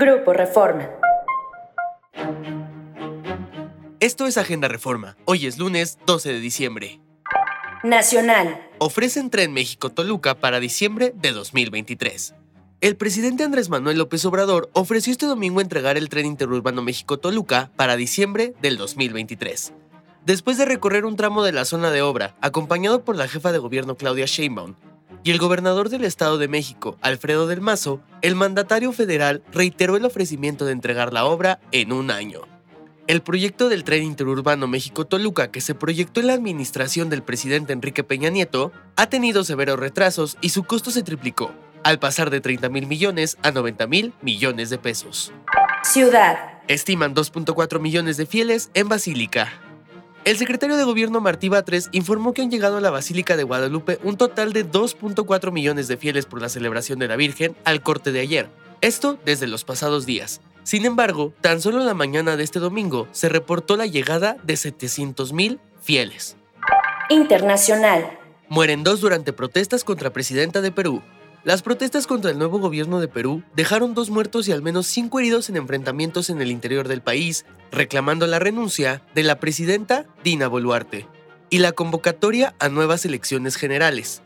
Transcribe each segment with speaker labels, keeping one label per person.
Speaker 1: Grupo Reforma.
Speaker 2: Esto es Agenda Reforma. Hoy es lunes 12 de diciembre.
Speaker 1: Nacional.
Speaker 2: Ofrecen tren México-Toluca para diciembre de 2023. El presidente Andrés Manuel López Obrador ofreció este domingo entregar el tren interurbano México-Toluca para diciembre del 2023. Después de recorrer un tramo de la zona de obra, acompañado por la jefa de gobierno Claudia Sheinbaum y el gobernador del Estado de México, Alfredo del Mazo, el mandatario federal reiteró el ofrecimiento de entregar la obra en un año. El proyecto del tren interurbano México-Toluca, que se proyectó en la administración del presidente Enrique Peña Nieto, ha tenido severos retrasos y su costo se triplicó, al pasar de 30 mil millones a 90 mil millones de pesos.
Speaker 1: Ciudad.
Speaker 2: Estiman 2.4 millones de fieles en Basílica. El secretario de Gobierno Martí Batres informó que han llegado a la Basílica de Guadalupe un total de 2.4 millones de fieles por la celebración de la Virgen al corte de ayer. Esto desde los pasados días. Sin embargo, tan solo la mañana de este domingo se reportó la llegada de 700.000 fieles.
Speaker 1: Internacional.
Speaker 2: Mueren dos durante protestas contra presidenta de Perú. Las protestas contra el nuevo gobierno de Perú dejaron dos muertos y al menos cinco heridos en enfrentamientos en el interior del país, reclamando la renuncia de la presidenta Dina Boluarte y la convocatoria a nuevas elecciones generales.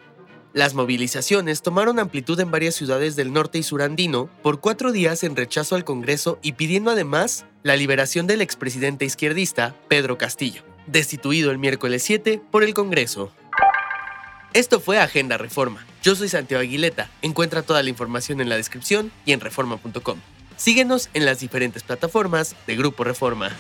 Speaker 2: Las movilizaciones tomaron amplitud en varias ciudades del norte y surandino por cuatro días en rechazo al Congreso y pidiendo además la liberación del expresidente izquierdista Pedro Castillo, destituido el miércoles 7 por el Congreso. Esto fue Agenda Reforma. Yo soy Santiago Aguileta. Encuentra toda la información en la descripción y en reforma.com. Síguenos en las diferentes plataformas de Grupo Reforma.